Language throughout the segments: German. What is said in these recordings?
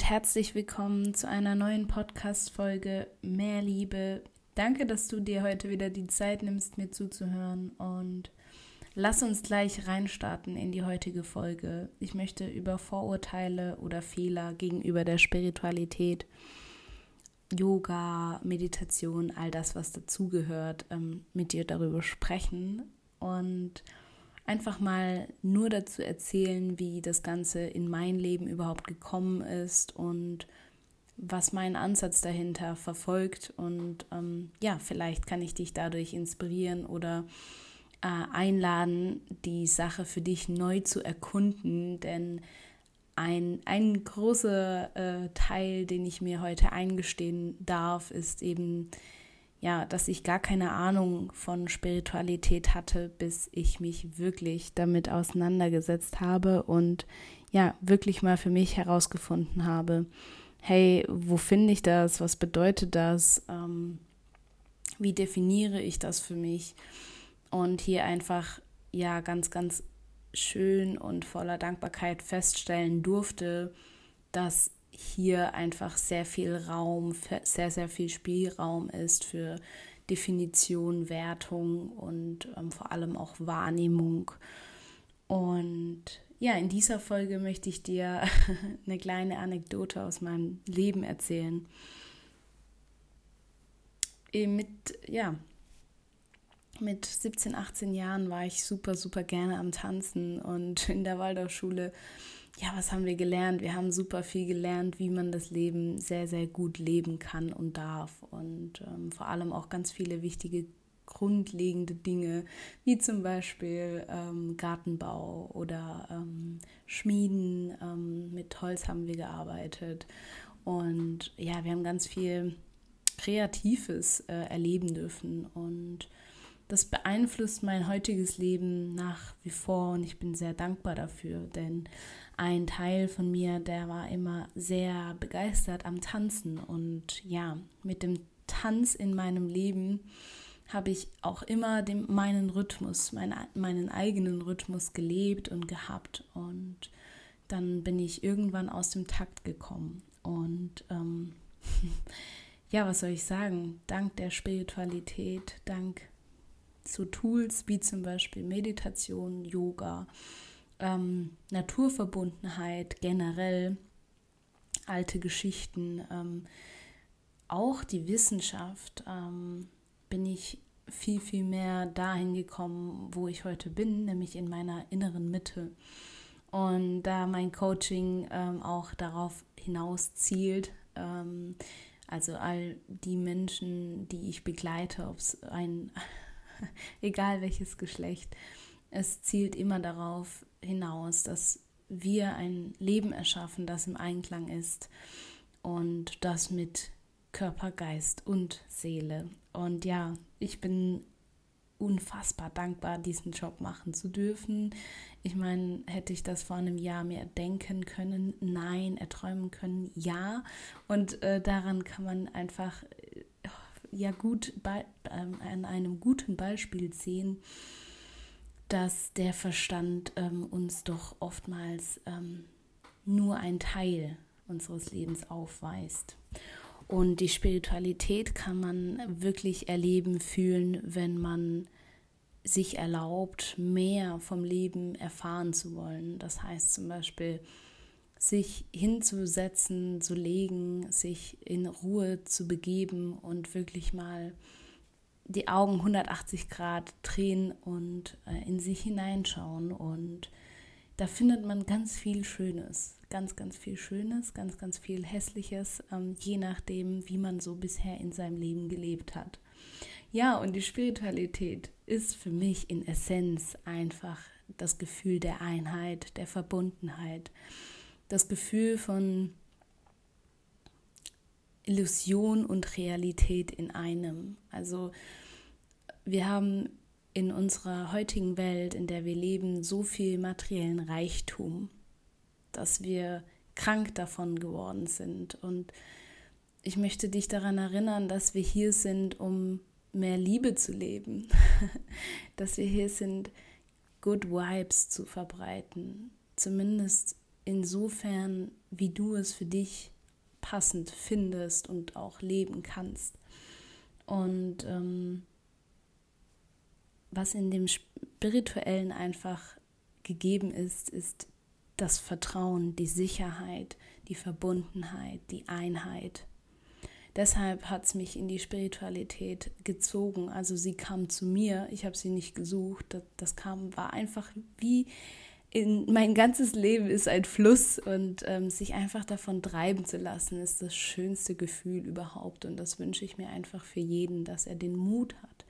Und herzlich willkommen zu einer neuen Podcast-Folge Mehr Liebe. Danke, dass du dir heute wieder die Zeit nimmst, mir zuzuhören und lass uns gleich reinstarten in die heutige Folge. Ich möchte über Vorurteile oder Fehler gegenüber der Spiritualität, Yoga, Meditation, all das, was dazugehört, ähm, mit dir darüber sprechen und einfach mal nur dazu erzählen, wie das Ganze in mein Leben überhaupt gekommen ist und was mein Ansatz dahinter verfolgt. Und ähm, ja, vielleicht kann ich dich dadurch inspirieren oder äh, einladen, die Sache für dich neu zu erkunden, denn ein, ein großer äh, Teil, den ich mir heute eingestehen darf, ist eben ja, dass ich gar keine Ahnung von Spiritualität hatte, bis ich mich wirklich damit auseinandergesetzt habe und ja, wirklich mal für mich herausgefunden habe, hey, wo finde ich das? Was bedeutet das? Ähm, wie definiere ich das für mich? Und hier einfach, ja, ganz, ganz schön und voller Dankbarkeit feststellen durfte, dass hier einfach sehr viel Raum, sehr, sehr viel Spielraum ist für Definition, Wertung und ähm, vor allem auch Wahrnehmung. Und ja, in dieser Folge möchte ich dir eine kleine Anekdote aus meinem Leben erzählen. Äh, mit, ja, mit 17, 18 Jahren war ich super, super gerne am Tanzen und in der Waldorfschule ja, was haben wir gelernt? Wir haben super viel gelernt, wie man das Leben sehr, sehr gut leben kann und darf. Und ähm, vor allem auch ganz viele wichtige grundlegende Dinge, wie zum Beispiel ähm, Gartenbau oder ähm, Schmieden. Ähm, mit Holz haben wir gearbeitet. Und ja, wir haben ganz viel Kreatives äh, erleben dürfen. Und das beeinflusst mein heutiges Leben nach wie vor und ich bin sehr dankbar dafür, denn ein Teil von mir, der war immer sehr begeistert am Tanzen. Und ja, mit dem Tanz in meinem Leben habe ich auch immer den, meinen Rhythmus, mein, meinen eigenen Rhythmus gelebt und gehabt. Und dann bin ich irgendwann aus dem Takt gekommen. Und ähm, ja, was soll ich sagen? Dank der Spiritualität, dank zu Tools wie zum Beispiel Meditation, Yoga, ähm, Naturverbundenheit generell, alte Geschichten, ähm, auch die Wissenschaft, ähm, bin ich viel, viel mehr dahin gekommen, wo ich heute bin, nämlich in meiner inneren Mitte. Und da mein Coaching ähm, auch darauf hinaus zielt, ähm, also all die Menschen, die ich begleite, ob es ein egal welches Geschlecht. Es zielt immer darauf hinaus, dass wir ein Leben erschaffen, das im Einklang ist und das mit Körper, Geist und Seele. Und ja, ich bin unfassbar dankbar, diesen Job machen zu dürfen. Ich meine, hätte ich das vor einem Jahr mehr denken können? Nein, erträumen können? Ja. Und äh, daran kann man einfach ja gut bei, ähm, an einem guten Beispiel sehen, dass der Verstand ähm, uns doch oftmals ähm, nur ein Teil unseres Lebens aufweist. Und die Spiritualität kann man wirklich erleben, fühlen, wenn man sich erlaubt, mehr vom Leben erfahren zu wollen. Das heißt zum Beispiel, sich hinzusetzen, zu legen, sich in Ruhe zu begeben und wirklich mal die Augen 180 Grad drehen und äh, in sich hineinschauen. Und da findet man ganz viel Schönes, ganz, ganz viel Schönes, ganz, ganz viel Hässliches, ähm, je nachdem, wie man so bisher in seinem Leben gelebt hat. Ja, und die Spiritualität ist für mich in Essenz einfach das Gefühl der Einheit, der Verbundenheit das Gefühl von Illusion und Realität in einem. Also wir haben in unserer heutigen Welt, in der wir leben, so viel materiellen Reichtum, dass wir krank davon geworden sind. Und ich möchte dich daran erinnern, dass wir hier sind, um mehr Liebe zu leben, dass wir hier sind, Good Vibes zu verbreiten, zumindest insofern, wie du es für dich passend findest und auch leben kannst. Und ähm, was in dem Spirituellen einfach gegeben ist, ist das Vertrauen, die Sicherheit, die Verbundenheit, die Einheit. Deshalb hat es mich in die Spiritualität gezogen. Also sie kam zu mir, ich habe sie nicht gesucht. Das, das, kam, war einfach wie in mein ganzes Leben ist ein Fluss und ähm, sich einfach davon treiben zu lassen, ist das schönste Gefühl überhaupt. Und das wünsche ich mir einfach für jeden, dass er den Mut hat,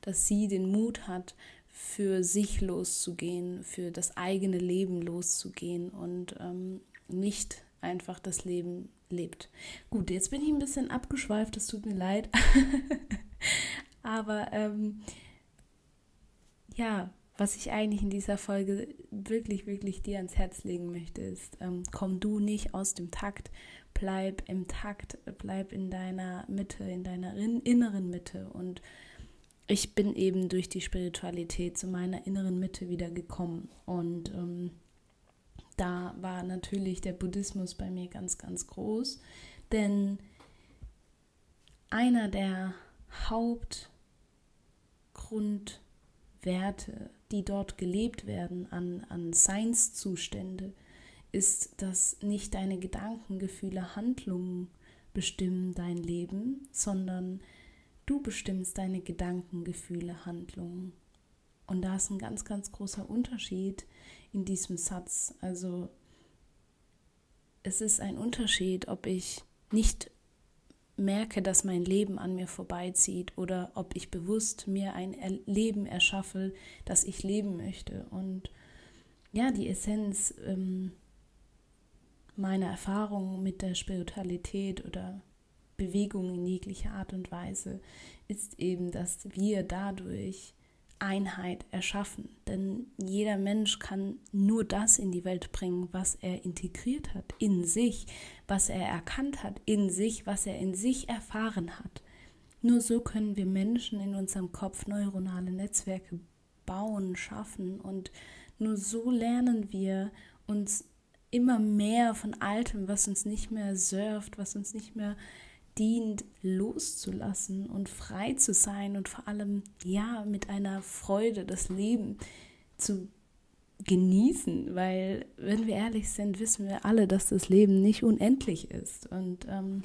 dass sie den Mut hat, für sich loszugehen, für das eigene Leben loszugehen und ähm, nicht einfach das Leben lebt. Gut, jetzt bin ich ein bisschen abgeschweift, es tut mir leid. Aber ähm, ja, was ich eigentlich in dieser Folge wirklich, wirklich dir ans Herz legen möchte, ist, ähm, komm du nicht aus dem Takt, bleib im Takt, bleib in deiner Mitte, in deiner inneren Mitte und ich bin eben durch die Spiritualität zu meiner inneren Mitte wieder gekommen. Und ähm, da war natürlich der Buddhismus bei mir ganz, ganz groß. Denn einer der Hauptgrundwerte, die dort gelebt werden an, an Seinszustände, ist, dass nicht deine Gedanken, Gefühle, Handlungen bestimmen dein Leben, sondern Du bestimmst deine Gedanken, Gefühle, Handlungen. Und da ist ein ganz, ganz großer Unterschied in diesem Satz. Also es ist ein Unterschied, ob ich nicht merke, dass mein Leben an mir vorbeizieht oder ob ich bewusst mir ein Leben erschaffe, das ich leben möchte. Und ja, die Essenz ähm, meiner Erfahrung mit der Spiritualität oder Bewegung in jeglicher Art und Weise, ist eben, dass wir dadurch Einheit erschaffen. Denn jeder Mensch kann nur das in die Welt bringen, was er integriert hat, in sich, was er erkannt hat, in sich, was er in sich erfahren hat. Nur so können wir Menschen in unserem Kopf neuronale Netzwerke bauen, schaffen und nur so lernen wir uns immer mehr von Altem, was uns nicht mehr surft, was uns nicht mehr dient, loszulassen und frei zu sein und vor allem ja mit einer Freude das Leben zu genießen, weil wenn wir ehrlich sind, wissen wir alle, dass das Leben nicht unendlich ist und ähm,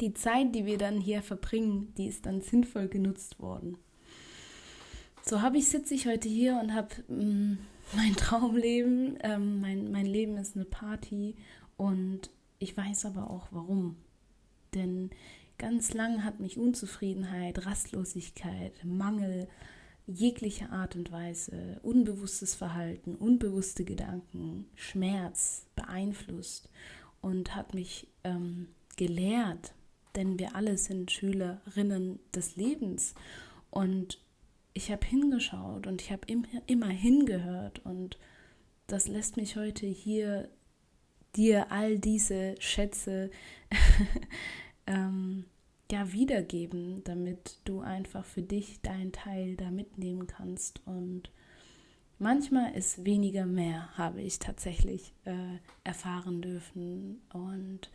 die Zeit, die wir dann hier verbringen, die ist dann sinnvoll genutzt worden. So habe ich sitze ich heute hier und habe mm, mein Traumleben, ähm, mein, mein Leben ist eine Party und ich weiß aber auch warum. Denn ganz lang hat mich Unzufriedenheit, Rastlosigkeit, Mangel jeglicher Art und Weise, unbewusstes Verhalten, unbewusste Gedanken, Schmerz beeinflusst und hat mich ähm, gelehrt, denn wir alle sind Schülerinnen des Lebens. Und ich habe hingeschaut und ich habe immer, immer hingehört und das lässt mich heute hier dir all diese Schätze ähm, ja wiedergeben, damit du einfach für dich deinen Teil da mitnehmen kannst. Und manchmal ist weniger mehr, habe ich tatsächlich äh, erfahren dürfen. Und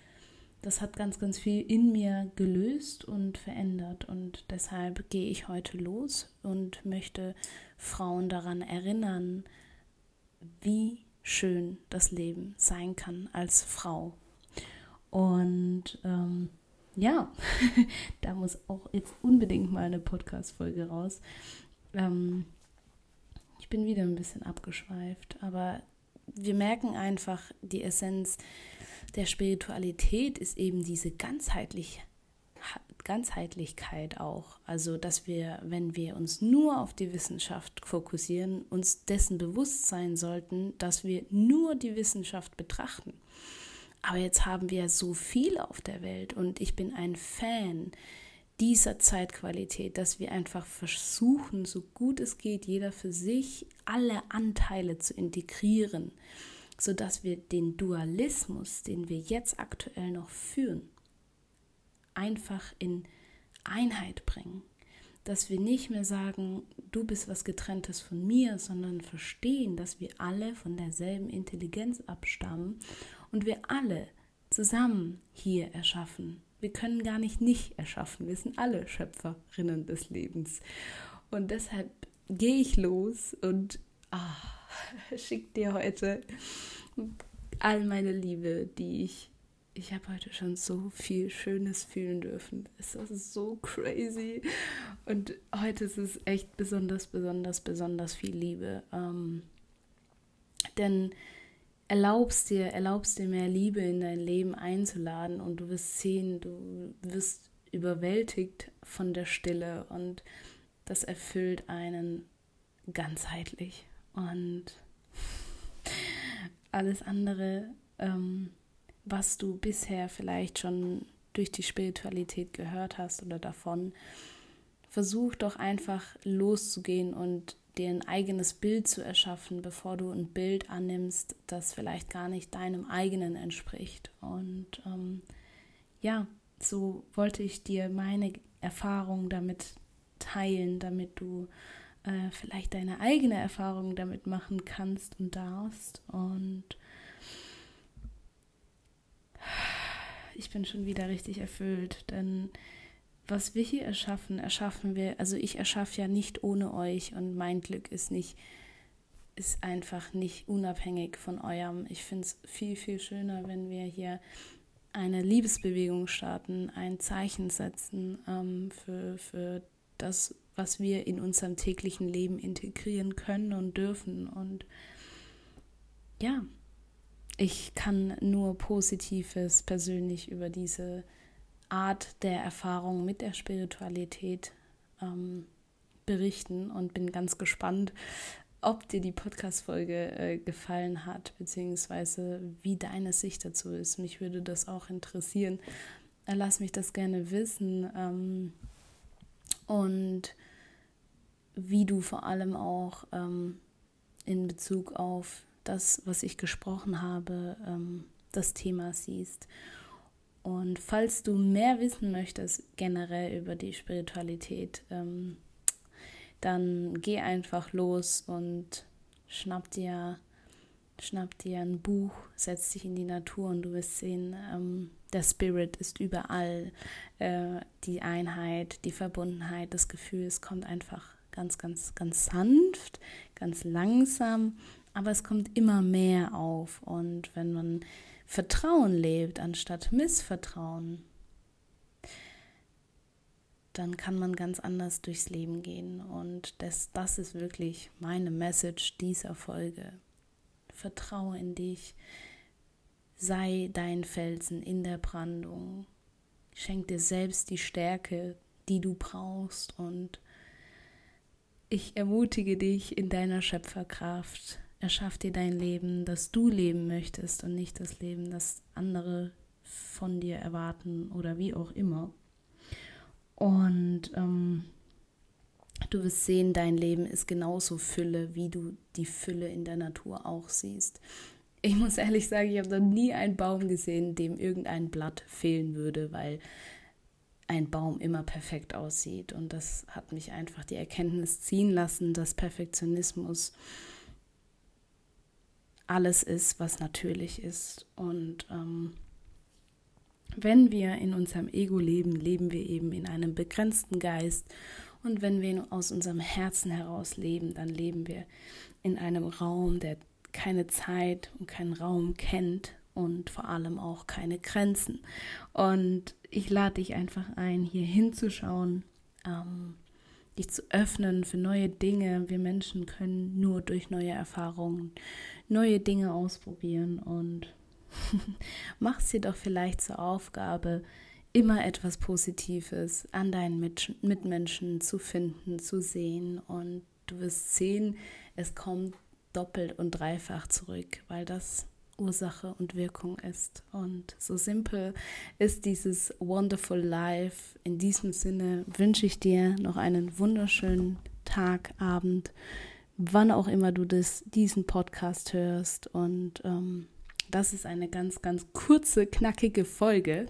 das hat ganz, ganz viel in mir gelöst und verändert. Und deshalb gehe ich heute los und möchte Frauen daran erinnern, wie schön das Leben sein kann als Frau. Und ähm, ja, da muss auch jetzt unbedingt mal eine Podcast-Folge raus. Ähm, ich bin wieder ein bisschen abgeschweift, aber wir merken einfach, die Essenz der Spiritualität ist eben diese ganzheitlich, Ganzheitlichkeit auch. Also, dass wir, wenn wir uns nur auf die Wissenschaft fokussieren, uns dessen bewusst sein sollten, dass wir nur die Wissenschaft betrachten. Aber jetzt haben wir so viel auf der Welt und ich bin ein Fan dieser Zeitqualität, dass wir einfach versuchen, so gut es geht, jeder für sich alle Anteile zu integrieren, sodass wir den Dualismus, den wir jetzt aktuell noch führen, einfach in Einheit bringen. dass wir nicht mehr sagen, du bist was getrenntes von mir, sondern verstehen, dass wir alle von derselben Intelligenz abstammen und wir alle zusammen hier erschaffen. Wir können gar nicht nicht erschaffen. Wir sind alle Schöpferinnen des Lebens. Und deshalb gehe ich los und ah, schick dir heute all meine Liebe, die ich ich habe heute schon so viel Schönes fühlen dürfen. Es ist so crazy. Und heute ist es echt besonders, besonders, besonders viel Liebe. Ähm, denn erlaubst dir, erlaubst dir mehr Liebe in dein Leben einzuladen und du wirst sehen, du wirst überwältigt von der Stille und das erfüllt einen ganzheitlich. Und alles andere ähm, was du bisher vielleicht schon durch die Spiritualität gehört hast oder davon, versuch doch einfach loszugehen und dir ein eigenes Bild zu erschaffen, bevor du ein Bild annimmst, das vielleicht gar nicht deinem eigenen entspricht. Und ähm, ja, so wollte ich dir meine Erfahrung damit teilen, damit du äh, vielleicht deine eigene Erfahrung damit machen kannst und darfst. Und ich bin schon wieder richtig erfüllt, denn was wir hier erschaffen, erschaffen wir, also ich erschaffe ja nicht ohne euch und mein Glück ist nicht, ist einfach nicht unabhängig von eurem. Ich finde es viel, viel schöner, wenn wir hier eine Liebesbewegung starten, ein Zeichen setzen ähm, für, für das, was wir in unserem täglichen Leben integrieren können und dürfen. Und ja, ich kann nur Positives persönlich über diese Art der Erfahrung mit der Spiritualität ähm, berichten und bin ganz gespannt, ob dir die Podcast-Folge äh, gefallen hat, beziehungsweise wie deine Sicht dazu ist. Mich würde das auch interessieren. Äh, lass mich das gerne wissen. Ähm, und wie du vor allem auch ähm, in Bezug auf das, was ich gesprochen habe, ähm, das Thema siehst. Und falls du mehr wissen möchtest generell über die Spiritualität, ähm, dann geh einfach los und schnapp dir, schnapp dir ein Buch, setz dich in die Natur und du wirst sehen, ähm, der Spirit ist überall. Äh, die Einheit, die Verbundenheit, das Gefühl, es kommt einfach ganz, ganz, ganz sanft, ganz langsam aber es kommt immer mehr auf. Und wenn man Vertrauen lebt anstatt Missvertrauen, dann kann man ganz anders durchs Leben gehen. Und das, das ist wirklich meine Message dieser Folge. Vertraue in dich, sei dein Felsen in der Brandung, schenk dir selbst die Stärke, die du brauchst und ich ermutige dich in deiner Schöpferkraft Erschaff dir dein Leben, das du leben möchtest und nicht das Leben, das andere von dir erwarten oder wie auch immer. Und ähm, du wirst sehen, dein Leben ist genauso Fülle, wie du die Fülle in der Natur auch siehst. Ich muss ehrlich sagen, ich habe noch nie einen Baum gesehen, dem irgendein Blatt fehlen würde, weil ein Baum immer perfekt aussieht. Und das hat mich einfach die Erkenntnis ziehen lassen, dass Perfektionismus alles ist, was natürlich ist. Und ähm, wenn wir in unserem Ego leben, leben wir eben in einem begrenzten Geist. Und wenn wir aus unserem Herzen heraus leben, dann leben wir in einem Raum, der keine Zeit und keinen Raum kennt und vor allem auch keine Grenzen. Und ich lade dich einfach ein, hier hinzuschauen, ähm, dich zu öffnen für neue Dinge. Wir Menschen können nur durch neue Erfahrungen neue Dinge ausprobieren und mach es dir doch vielleicht zur Aufgabe, immer etwas Positives an deinen Mitmenschen zu finden, zu sehen und du wirst sehen, es kommt doppelt und dreifach zurück, weil das Ursache und Wirkung ist. Und so simpel ist dieses Wonderful Life. In diesem Sinne wünsche ich dir noch einen wunderschönen Tag, Abend, wann auch immer du das, diesen Podcast hörst. Und ähm, Das ist eine ganz, ganz kurze, knackige Folge.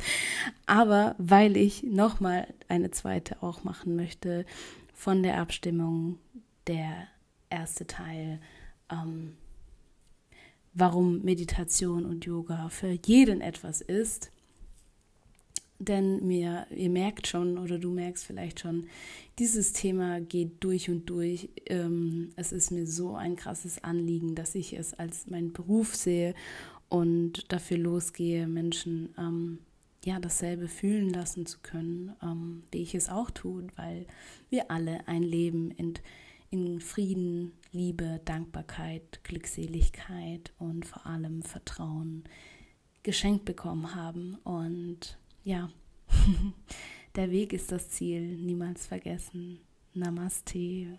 Aber weil ich nochmal eine zweite auch machen möchte von der Abstimmung, der erste Teil, ähm, warum Meditation und Yoga für jeden etwas ist. Denn mir, ihr merkt schon oder du merkst vielleicht schon, dieses Thema geht durch und durch. Ähm, es ist mir so ein krasses Anliegen, dass ich es als meinen Beruf sehe und dafür losgehe, Menschen ähm, ja dasselbe fühlen lassen zu können, ähm, wie ich es auch tue, weil wir alle ein Leben in, in Frieden, Liebe, Dankbarkeit, Glückseligkeit und vor allem Vertrauen geschenkt bekommen haben. Und ja, der Weg ist das Ziel, niemals vergessen. Namaste.